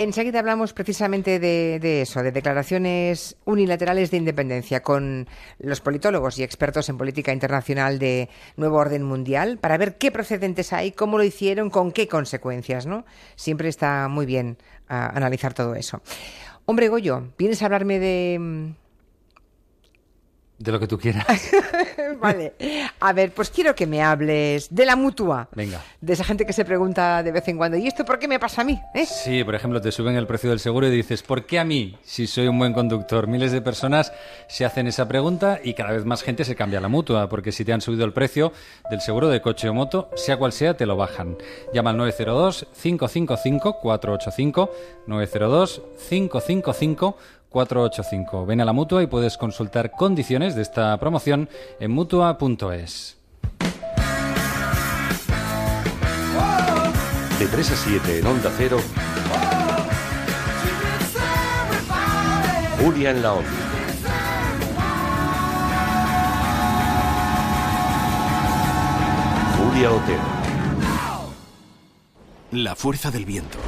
Enseguida hablamos precisamente de, eso, de declaraciones unilaterales de independencia con los politólogos y expertos en política internacional de Nuevo Orden Mundial para ver qué procedentes hay, cómo lo hicieron, con qué consecuencias, ¿no? Siempre está muy bien ah, analizar todo eso. Hombre, Goyo, ¿vienes a hablarme de de lo que tú quieras. vale. A ver, pues quiero que me hables de la mutua. Venga. De esa gente que se pregunta de vez en cuando, ¿y esto por qué me pasa a mí? ¿Eh? Sí, por ejemplo, te suben el precio del seguro y dices, ¿por qué a mí? Si soy un buen conductor. Miles de personas se hacen esa pregunta y cada vez más gente se cambia a la mutua, porque si te han subido el precio del seguro de coche o moto, sea cual sea, te lo bajan. Llama al 902-555-485, 902-555 485. Ven a la mutua y puedes consultar condiciones de esta promoción en mutua.es. De 3 a 7 en Onda Cero. Julia en la Onda. Julia Otero. La fuerza del viento.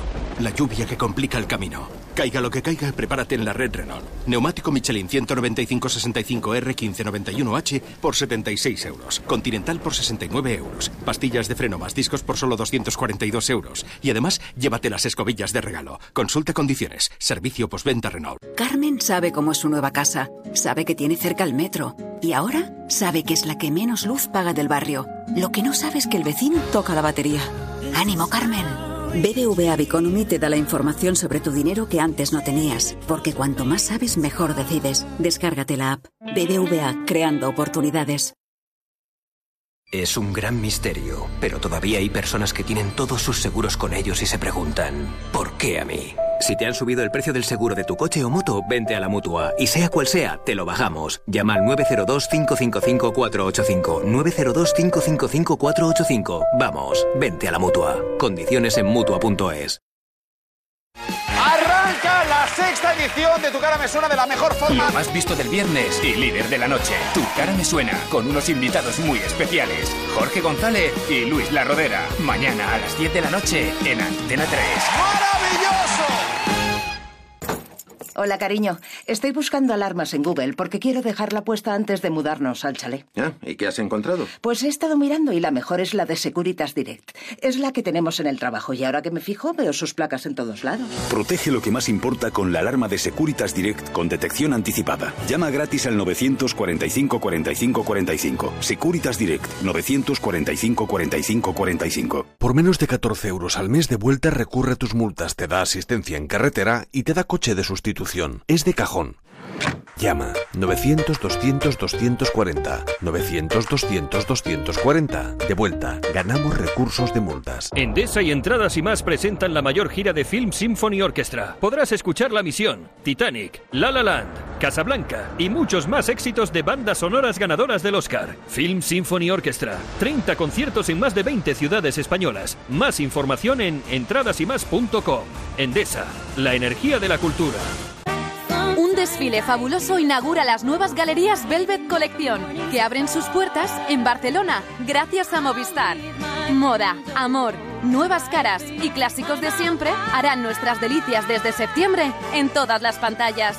La lluvia que complica el camino. Caiga lo que caiga, prepárate en la red Renault. Neumático Michelin 195-65R 1591H por 76 euros. Continental por 69 euros. Pastillas de freno más discos por solo 242 euros. Y además, llévate las escobillas de regalo. Consulta condiciones. Servicio postventa Renault. Carmen sabe cómo es su nueva casa. Sabe que tiene cerca el metro. Y ahora sabe que es la que menos luz paga del barrio. Lo que no sabe es que el vecino toca la batería. ¡Ánimo, Carmen! BBVA Biconomy te da la información sobre tu dinero que antes no tenías, porque cuanto más sabes, mejor decides. Descárgate la app. BBVA, creando oportunidades. Es un gran misterio, pero todavía hay personas que tienen todos sus seguros con ellos y se preguntan, ¿por qué a mí? Si te han subido el precio del seguro de tu coche o moto, vente a la mutua. Y sea cual sea, te lo bajamos. Llama al 902-555-485. 902-555-485. Vamos, vente a la mutua. Condiciones en mutua.es. Arranca la sexta edición de Tu cara me suena de la mejor forma. Lo más visto del viernes y líder de la noche. Tu cara me suena con unos invitados muy especiales. Jorge González y Luis La Rodera. Mañana a las 10 de la noche en Antena 3. ¡Maravilloso! Hola, cariño. Estoy buscando alarmas en Google porque quiero dejarla puesta antes de mudarnos al chalet. ¿Y qué has encontrado? Pues he estado mirando y la mejor es la de Securitas Direct. Es la que tenemos en el trabajo y ahora que me fijo veo sus placas en todos lados. Protege lo que más importa con la alarma de Securitas Direct con detección anticipada. Llama gratis al 945 45 45. Securitas Direct 945 45 45. Por menos de 14 euros al mes de vuelta recurre tus multas, te da asistencia en carretera y te da coche de sustitución es de cajón. Llama 900-200-240. 900-200-240. De vuelta, ganamos recursos de multas. Endesa y Entradas y más presentan la mayor gira de Film Symphony Orchestra. Podrás escuchar La Misión, Titanic, La La Land, Casablanca y muchos más éxitos de bandas sonoras ganadoras del Oscar. Film Symphony Orchestra. 30 conciertos en más de 20 ciudades españolas. Más información en entradasymas.com. Endesa, la energía de la cultura. Un desfile fabuloso inaugura las nuevas galerías Velvet Colección, que abren sus puertas en Barcelona gracias a Movistar. Moda, amor, nuevas caras y clásicos de siempre harán nuestras delicias desde septiembre en todas las pantallas.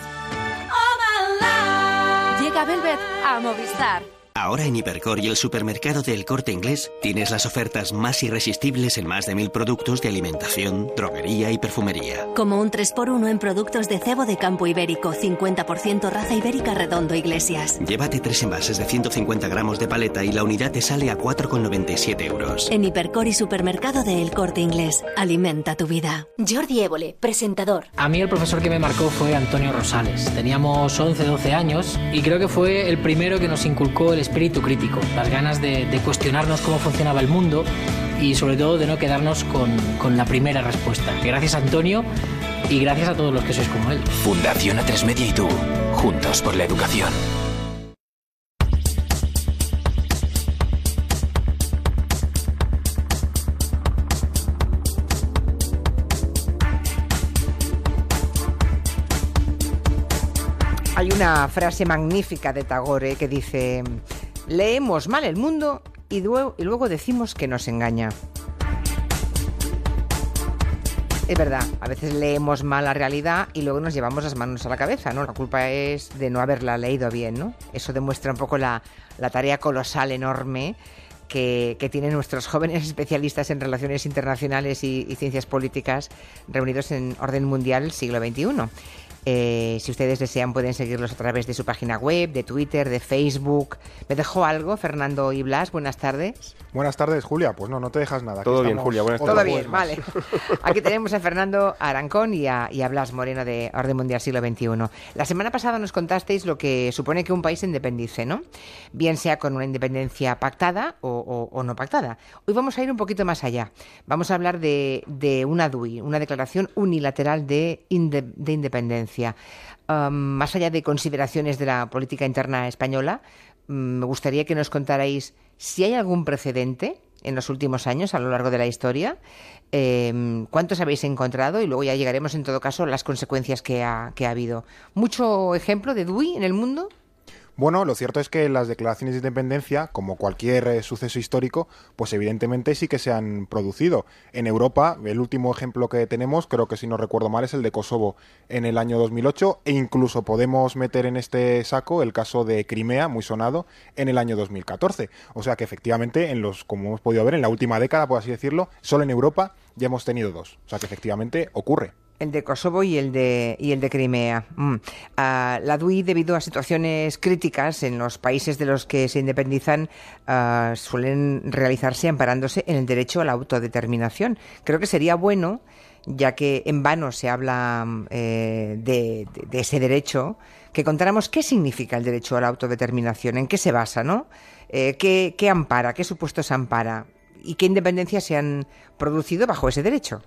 Llega Velvet a Movistar. Ahora en Hipercor y el supermercado del Corte Inglés tienes las ofertas más irresistibles en más de mil productos de alimentación, droguería y perfumería. Como un 3x1 en productos de cebo de campo ibérico, 50% raza ibérica redondo Iglesias. Llévate tres envases de 150 gramos de paleta y la unidad te sale a 4,97 euros. En Hipercor y supermercado de El Corte Inglés. Alimenta tu vida. Jordi Évole, presentador. A mí el profesor que me marcó fue Antonio Rosales. Teníamos 11, 12 años y creo que fue el primero que nos inculcó el espíritu crítico, las ganas de, cuestionarnos cómo funcionaba el mundo y sobre todo de no quedarnos con, con la primera respuesta. Gracias Antonio y gracias a todos los que sois como él. Fundación A3 Media y tú, juntos por la educación. Una frase magnífica de Tagore que dice, Leemos mal el mundo y luego, decimos que nos engaña. Es verdad, a veces leemos mal la realidad y luego nos llevamos las manos a la cabeza, ¿no? La culpa es de no haberla leído bien, ¿no? Eso demuestra un poco la, tarea colosal, enorme que, que, tienen nuestros jóvenes especialistas en relaciones internacionales y, y, ciencias políticas reunidos en Orden Mundial siglo XXI. Eh, si ustedes desean pueden seguirlos a través de su página web, de Twitter, de Facebook. ¿Me dejó algo, Fernando y Blas? Buenas tardes. Buenas tardes, Julia. Pues no, no te dejas nada. Aquí Todo bien, estamos Julia. Buenas otro Todo tardes. bien, vale. Aquí tenemos a Fernando Arancón y a, y a Blas Moreno de Orden Mundial Siglo XXI. La semana pasada nos contasteis lo que supone que un país se independice, ¿no? Bien sea con una independencia pactada o, o- o no pactada. Hoy vamos a ir un poquito más allá. Vamos a hablar de, de una DUI, una declaración unilateral de, inde- de independencia. Más allá de consideraciones de la política interna española, mm, me gustaría que nos contarais si hay algún precedente en los últimos años a lo largo de la historia, eh, cuántos habéis encontrado y luego ya llegaremos en todo caso a las consecuencias que ha, que ha habido. ¿Mucho ejemplo de DUI en el mundo? Bueno, lo cierto es que las declaraciones de independencia, como cualquier eh, suceso histórico, pues evidentemente sí que se han producido. En Europa, el último ejemplo que tenemos, creo que si no recuerdo mal, es el de Kosovo en el año 2008 e incluso podemos meter en este saco el caso de Crimea, muy sonado, en el año 2014. O sea que efectivamente, en los, como hemos podido ver, en la última década, por así decirlo, solo en Europa ya hemos tenido dos. O sea que efectivamente ocurre. El de Kosovo y el de, y el de Crimea. Mm. Ah, la DUI, debido a situaciones críticas en los países de los que se independizan, ah, suelen realizarse amparándose en el derecho a la autodeterminación. Creo que sería bueno, ya que en vano se habla mm, eh, de, de- de ese derecho, que contáramos qué significa el derecho a la autodeterminación, en qué se basa, ¿no? Eh, qué, qué ampara, qué supuestos ampara y qué independencias se han producido bajo ese derecho.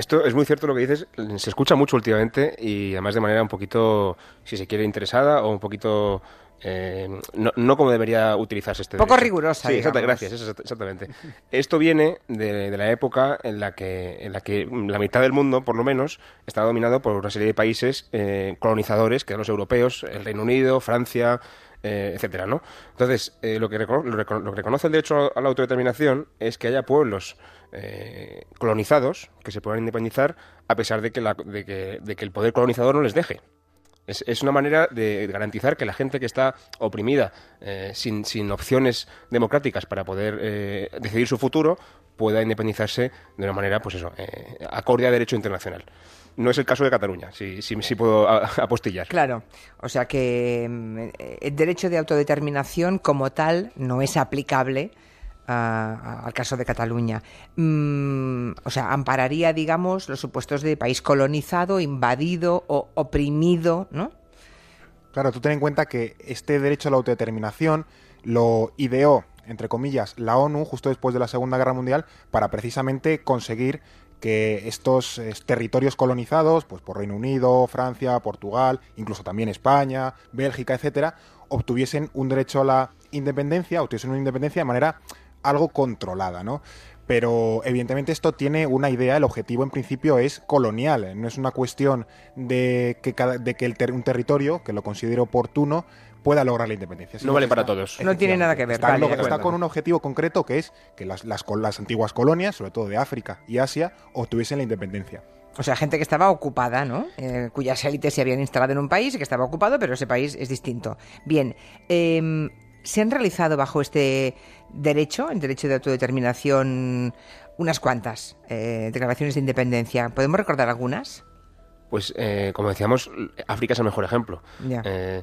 Esto es muy cierto lo que dices, se escucha mucho últimamente y además de manera un poquito, si se quiere, interesada o un poquito... eh, no, no como debería utilizarse este Poco derecho. rigurosa, Sí, exacta- gracias, exactamente. Esto viene de, de la época en la, que, en la que la mitad del mundo, por lo menos, estaba dominado por una serie de países eh, colonizadores, que eran los europeos, el Reino Unido, Francia, eh, etcétera, ¿no? Entonces, eh, lo, que lo, lo que reconoce el derecho a la autodeterminación es que haya pueblos eh, colonizados que se puedan independizar a pesar de que, la- de que, el poder colonizador no les deje. Es, es una manera de garantizar que la gente que está oprimida, eh, sin, sin opciones democráticas para poder eh, decidir su futuro, pueda independizarse de una manera, pues eso, eh, acorde a derecho internacional. No es el caso de Cataluña, si, si, si puedo apostillar. Claro, o sea que mm, el derecho de autodeterminación como tal no es aplicable ah, al caso de Cataluña. Mm, o sea, ampararía, digamos, los supuestos de país colonizado, invadido o oprimido, ¿no? Claro, tú ten en cuenta que este derecho a la autodeterminación lo ideó, entre comillas, la ONU justo después de la Segunda Guerra Mundial para precisamente conseguir que estos eh, territorios colonizados, pues por Reino Unido, Francia, Portugal, incluso también España, Bélgica, etcétera, obtuviesen un derecho a la independencia, obtuviesen una independencia de manera algo controlada, ¿no? Pero evidentemente esto tiene una idea, el objetivo en principio es colonial, no es una cuestión de que, cada- de que el ter- un territorio, que lo considere oportuno, pueda lograr la independencia. No sino vale que para todos. No tiene nada que ver. Está, vale, está con un objetivo concreto que es que las, las, col- las antiguas colonias, sobre todo de África y Asia, obtuviesen la independencia. O sea, gente que estaba ocupada, ¿no? Eh, cuyas élites se habían instalado en un país y que estaba ocupado, pero ese país es distinto. Bien, em, ¿se han realizado bajo este derecho, el derecho de autodeterminación, unas cuantas eh, declaraciones de independencia? ¿Podemos recordar algunas? Pues, eh, como decíamos, África es el mejor ejemplo. Eh,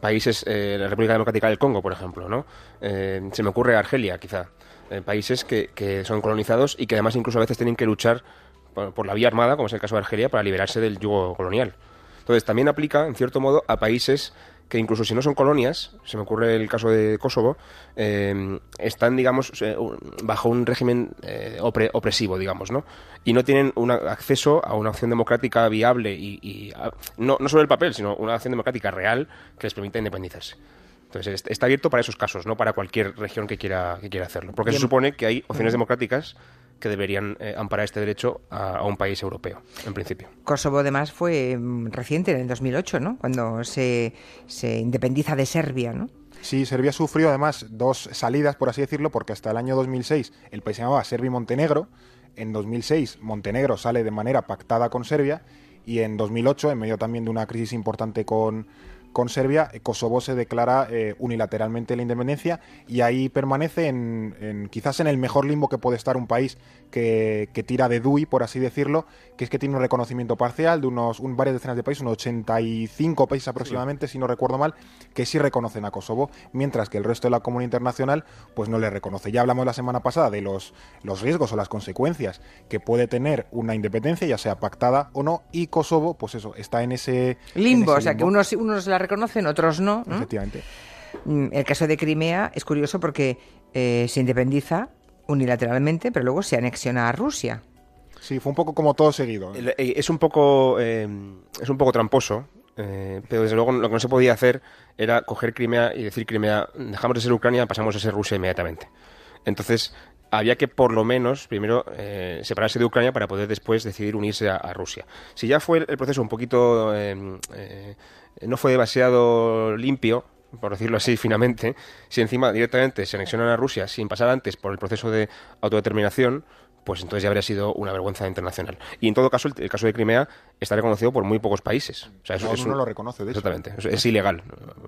países, eh, la República Democrática del Congo, por ejemplo, ¿no? Eh, se me ocurre Argelia, quizá. Eh, países que, que son colonizados y que además incluso a veces tienen que luchar por, por la vía armada, como es el caso de Argelia, para liberarse del yugo colonial. Entonces, también aplica, en cierto modo, a países que incluso si no son colonias, se me ocurre el caso de Kosovo, eh, están, digamos, eh, bajo un régimen eh, opre- opresivo, digamos, ¿no? Y no tienen un acceso a una opción democrática viable y, y a- no, no solo el papel, sino una opción democrática real que les permita independizarse. Entonces, est- está abierto para esos casos, no para cualquier región que quiera, que quiera hacerlo. Porque se supone que hay opciones democráticas que deberían eh, amparar este derecho a, a un país europeo, en principio. Kosovo, además, fue mm, reciente, en el 2008, ¿no? Cuando se, se independiza de Serbia, ¿no? Sí, Serbia sufrió además dos salidas, por así decirlo, porque hasta el año 2006 el país se llamaba Serbia y Montenegro. En 2006, Montenegro sale de manera pactada con Serbia y en 2008, en medio también de una crisis importante con, con Serbia, eh, Kosovo se declara eh, unilateralmente la independencia y ahí permanece en, en- quizás en el mejor limbo que puede estar un país que, que tira de DUI, por así decirlo, que es que tiene un reconocimiento parcial de unos un, varias decenas de países, unos 85 países aproximadamente, si no recuerdo mal, que sí reconocen a Kosovo, mientras que el resto de la comunidad internacional pues no le reconoce. Ya hablamos la semana pasada de los, los riesgos o las consecuencias que puede tener una independencia, ya sea pactada o no, y Kosovo, pues eso, está en ese Limbo, en o sea, que unos, unos la reconocen, otros no. ¿no? Efectivamente. Mm, El caso de Crimea es curioso porque eh, se independiza unilateralmente, pero luego se anexiona a Rusia. Sí, fue un poco como todo seguido. El- eh, Es un poco eh, es un poco tramposo, eh, pero desde luego lo que no se podía hacer era coger Crimea y decir Crimea, dejamos de ser Ucrania, pasamos a ser Rusia inmediatamente. Entonces había que por lo menos primero eh, separarse de Ucrania para poder después decidir unirse a, Rusia. Si ya fue el proceso un poquito eh, eh, no fue demasiado limpio, por decirlo así finamente, si encima directamente se anexionan a Rusia sin pasar antes por el proceso de autodeterminación, pues entonces ya habría sido una vergüenza internacional. Y en todo caso, el, el caso de Crimea está reconocido por muy pocos países. O sea, eso No, es no lo reconoce, de hecho. Exactamente, es, es ilegal.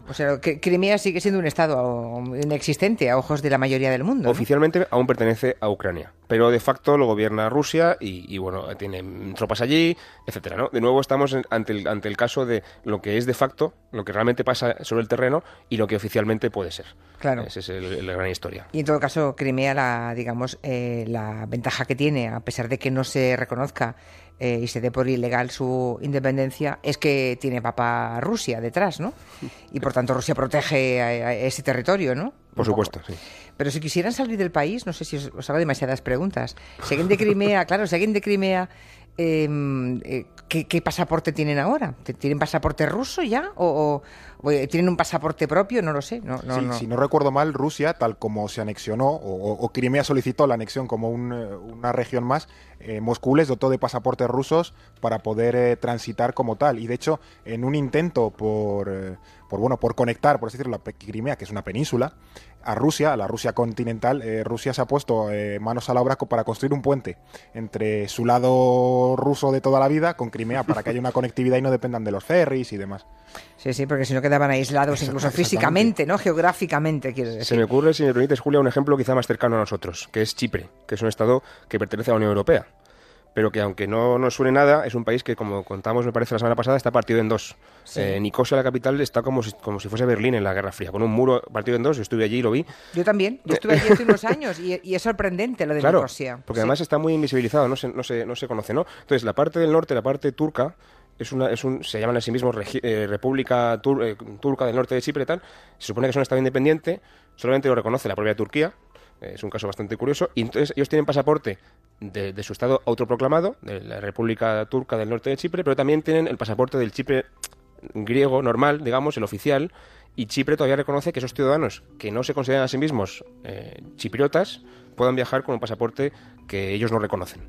O sea, que Crimea sigue siendo un estado inexistente a ojos de la mayoría del mundo. ¿no? Oficialmente aún pertenece a Ucrania, pero de facto lo gobierna Rusia y, y, bueno, tiene tropas allí, etcétera, ¿no? De nuevo estamos en- ante, el, ante el caso de lo que es de facto, lo que realmente pasa sobre el terreno y lo que oficialmente puede ser. Claro. Esa es el- la gran historia. Y en todo caso, Crimea, la, digamos, eh, la ventaja que tiene, a pesar de que no se reconozca eh, y se dé por ilegal su independencia, es que tiene papa Rusia detrás, ¿no? Y por tanto Rusia protege a, a ese territorio, ¿no? Por supuesto, sí. Pero si quisieran salir del país, no sé si os, os hago demasiadas preguntas. Si alguien de Crimea, claro, si alguien de Crimea, eh, eh, ¿qué, qué pasaporte tienen ahora? ¿Tienen pasaporte ruso ya? ¿O, o- tienen un pasaporte propio? No lo sé. No, no, Sí, no. Si no recuerdo mal, Rusia, tal como se anexionó, o, Crimea solicitó la anexión como un, eh, una región más, eh, Moscú les dotó de pasaportes rusos para poder eh, transitar como tal. Y de hecho, en un intento por, eh, por, bueno, por conectar, por así decirlo, la Crimea, que es una península, a Rusia, a la Rusia continental, Rusia se ha puesto manos a la obra para construir un puente entre su lado ruso de toda la vida con Crimea para que haya una conectividad y no dependan de los ferries y demás. Sí, sí, porque si no quedaban aislados incluso físicamente, ¿no? Geográficamente, quieres decir. Se me ocurre, si me permites, Julia, un ejemplo quizá más cercano a nosotros, que es Chipre, que es un estado que pertenece a la Unión Europea, pero que aunque no nos suene nada, es un país que, como contamos, me parece, la semana pasada, está partido en dos. Sí. Eh, Nicosia, la capital, está como si, como si fuese Berlín en la Guerra Fría, con un muro partido en dos, yo estuve allí y lo vi. Yo también. Yo estuve allí hace unos años y, y es sorprendente lo de Claro, Nicosia. porque Sí. además está muy invisibilizado, no se, no, se, no se conoce, ¿no? Entonces, la parte del norte, la parte turca, es una, es un, se llaman a sí mismos eh, República Tur- eh, Turca del Norte de Chipre y tal, se supone que es un Estado independiente, solamente lo reconoce la propia Turquía, eh, es un caso bastante curioso, y entonces ellos tienen pasaporte de, de su Estado autoproclamado, de la República Turca del Norte de Chipre, pero también tienen el pasaporte del Chipre griego normal, digamos, el oficial, y Chipre todavía reconoce que esos ciudadanos que no se consideran a sí mismos eh, chipriotas puedan viajar con un pasaporte que ellos no reconocen.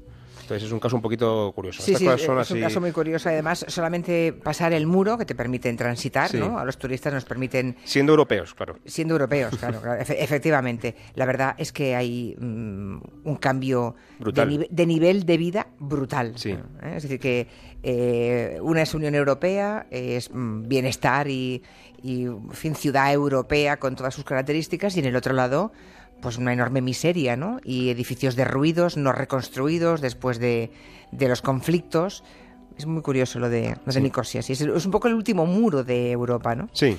Entonces es un caso un poquito curioso. Sí, Estas sí, cosas es un caso muy curioso. Además, solamente pasar el muro que te permiten transitar, Sí. ¿no? A los turistas nos permiten Siendo europeos, claro. Siendo europeos, claro, claro, efe- efectivamente. La verdad es que hay mm, un cambio de, Brutal. nive- de nivel de vida brutal. Sí. ¿eh? Es decir, que eh, una es Unión Europea, es mm, bienestar y, y, en fin, ciudad europea con todas sus características, y en el otro lado, pues una enorme miseria, ¿no? Y edificios derruidos, no reconstruidos después de, de los conflictos. Es muy curioso lo de, lo de Sí. Nicosia. sí, es, es un poco el último muro de Europa, ¿no? Sí.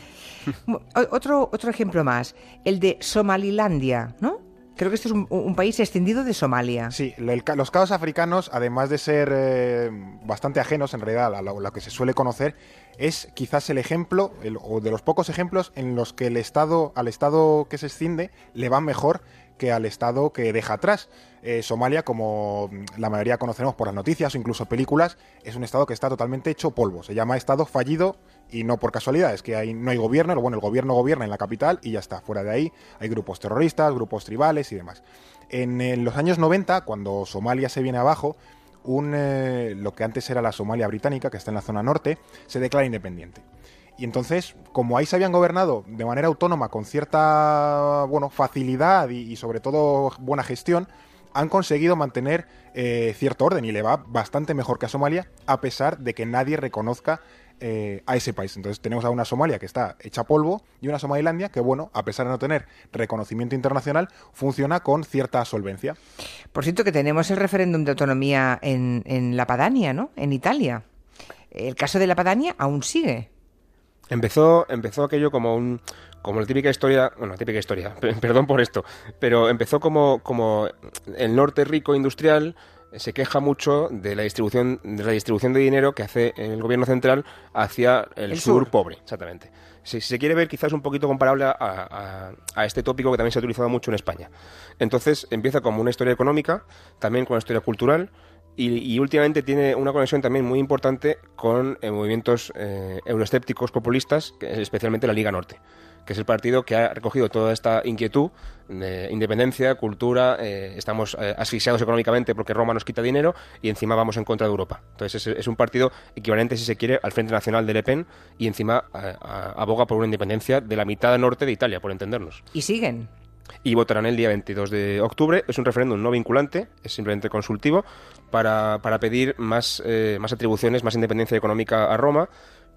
O- Otro, otro ejemplo más, el de Somalilandia, ¿no? Creo que este es un, país extendido de Somalia. Sí, los caos africanos, además de ser eh, bastante ajenos en realidad a lo, lo que se suele conocer, es quizás el ejemplo, el- o de los pocos ejemplos en los que el Estado, al Estado que se escinde, le va mejor que al Estado que deja atrás. Eh, Somalia, como la mayoría conocemos por las noticias o incluso películas, es un Estado que está totalmente hecho polvo. Se llama Estado fallido y no por casualidad, es que no hay gobierno, bueno, el gobierno gobierna en la capital y ya está. Fuera de ahí hay grupos terroristas, grupos tribales y demás. En, los años 90, cuando Somalia se viene abajo, un, eh, lo que antes era la Somalia británica, que está en la zona norte, se declara independiente. Y entonces, como ahí se habían gobernado de manera autónoma, con cierta bueno, facilidad y, sobre todo buena gestión, han conseguido mantener eh, cierto orden y le va bastante mejor que a Somalia, a pesar de que nadie reconozca eh, a ese país. Entonces tenemos a una Somalia que está hecha polvo y una Somalilandia que, bueno, a pesar de no tener reconocimiento internacional, funciona con cierta solvencia. Por cierto, que tenemos el referéndum de autonomía en, en la Padania, ¿no? En Italia. El caso de la Padania aún sigue. Empezó, empezó aquello como un como la típica historia, bueno, típica historia, perdón por esto, pero empezó como, como el norte rico industrial se queja mucho de la distribución de la distribución de dinero que hace el gobierno central hacia el, sur, pobre, exactamente. Si, se quiere ver quizás un poquito comparable a, a, este tópico que también se ha utilizado mucho en España. Entonces empieza como una historia económica, también con una historia cultural, y, últimamente tiene una conexión también muy importante con eh, movimientos eh, euroescépticos populistas, especialmente la Liga Norte, que es el partido que ha recogido toda esta inquietud de independencia, cultura, eh, estamos asfixiados económicamente porque Roma nos quita dinero y encima vamos en contra de Europa. Entonces es, un partido equivalente, si se quiere, al Frente Nacional de Le Pen y encima aboga por una independencia de la mitad norte de Italia, por entendernos. ¿Y siguen? Y votarán el día 22 de octubre. Es un referéndum no vinculante, es simplemente consultivo, para, para pedir más, eh, más atribuciones, más independencia económica a Roma,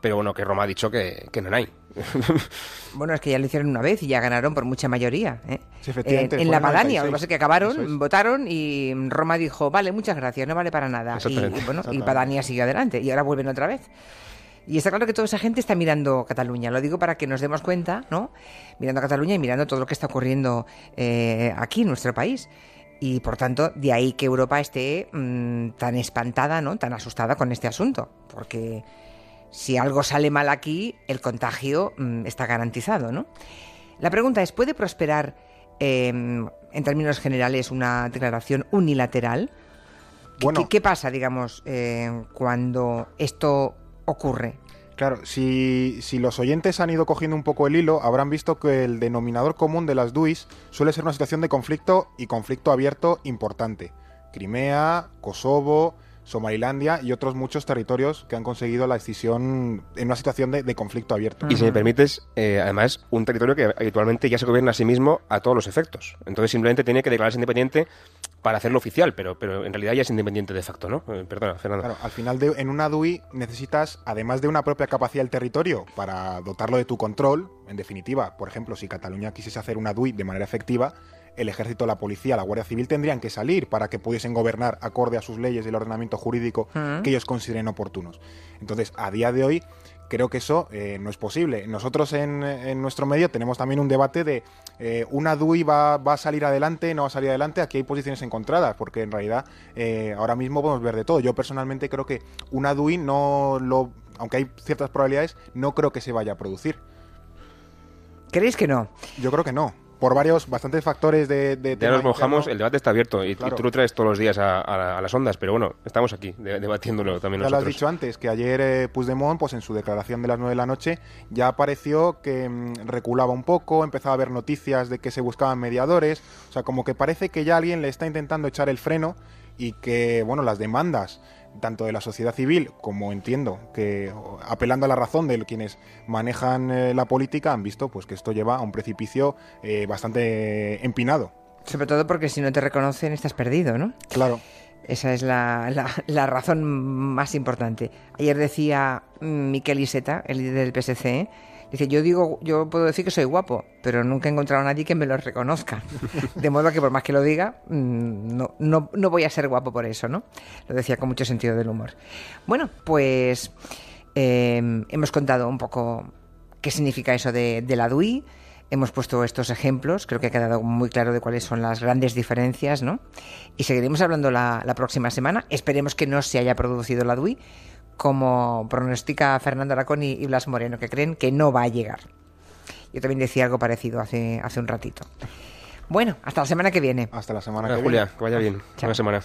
pero bueno, que Roma ha dicho que, que no hay. bueno, es que ya lo hicieron una vez y ya ganaron por mucha mayoría. ¿eh? en la Padania, lo que pasa es que acabaron, votaron y Roma dijo, vale, muchas gracias, no vale para nada. Y, bueno, y Padania sigue adelante y ahora vuelven otra vez. Y está claro que toda esa gente está mirando Cataluña. Lo digo para que nos demos cuenta, ¿no? Mirando a Cataluña y mirando todo lo que está ocurriendo eh, aquí en nuestro país. Y por tanto, de ahí que Europa esté mm, tan espantada, ¿no? Tan asustada con este asunto. Porque si algo sale mal aquí, el contagio mm, está garantizado, ¿no? La pregunta es, ¿puede prosperar em, en términos generales una declaración unilateral? Bueno, ¿Qué, pasa, digamos, eh, cuando esto ocurre. Claro, si, si, los oyentes han ido cogiendo un poco el hilo, habrán visto que el denominador común de las DUIs suele ser una situación de conflicto y conflicto abierto importante. Crimea, Kosovo, Somalilandia y otros muchos territorios que han conseguido la decisión en una situación de, conflicto abierto. Y si me permites, eh, además, un territorio que habitualmente ya se gobierna a sí mismo a todos los efectos. Entonces simplemente tiene que declararse independiente para hacerlo oficial, pero, pero en realidad ya es independiente de facto, ¿no? Eh, perdona, Fernando. Claro, al final de, en una DUI necesitas, además de una propia capacidad del territorio para dotarlo de tu control, en definitiva, por ejemplo, si Cataluña quisiese hacer una DUI de manera efectiva, el ejército, la policía, la Guardia Civil tendrían que salir para que pudiesen gobernar acorde a sus leyes y el ordenamiento jurídico que ellos consideren oportunos. Entonces, a día de hoy, creo que eso eh, no es posible. Nosotros en, nuestro medio tenemos también un debate de eh, una DUI va, va, a salir adelante, no va a salir adelante. Aquí hay posiciones encontradas, porque en realidad eh, ahora mismo podemos ver de todo. Yo personalmente creo que una DUI no lo, aunque hay ciertas probabilidades, no creo que se vaya a producir. ¿Creéis que no? Yo creo que no por varios, bastantes factores de... de ya nos mojamos, el debate está abierto y, tú lo traes todos los días a, las ondas, pero bueno, estamos aquí debatiéndolo también ya nosotros. lo has dicho antes, que ayer eh, Puigdemont, pues en su declaración de las 9 de la noche, ya apareció que mm, reculaba un poco, empezaba a haber noticias de que se buscaban mediadores, o sea, como que parece que ya alguien le está intentando echar el freno y que, bueno, las demandas tanto de la sociedad civil como entiendo que apelando a la razón de quienes manejan eh, la política han visto pues que esto lleva a un precipicio eh, bastante empinado. Sobre todo porque si no te reconocen estás perdido, ¿no? Claro. Esa es la, la, razón más importante. Ayer decía Miquel Iseta, el líder del PSC, Dice, yo digo, yo puedo decir que soy guapo, pero nunca he encontrado a nadie que me lo reconozca. De modo que por más que lo diga, mm, no, no, no voy a ser guapo por eso, ¿no? Lo decía con mucho sentido del humor. Bueno, pues em, hemos contado un poco qué significa eso de, la DUI. Hemos puesto estos ejemplos, creo que ha quedado muy claro de cuáles son las grandes diferencias, ¿no? Y seguiremos hablando la, la próxima semana. Esperemos que no se haya producido la DUI, como pronostica Fernando Aracón y, Blas Moreno, que creen que no va a llegar. Yo también decía algo parecido hace, hace un ratito. Bueno, hasta la semana que viene. Hasta la semana que viene. Julia, que vaya bien. Buena semana.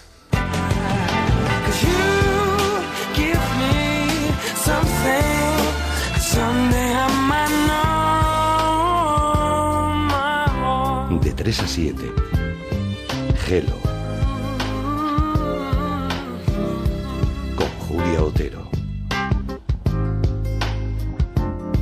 De 3 a 7. Hello. Con Julia Otero.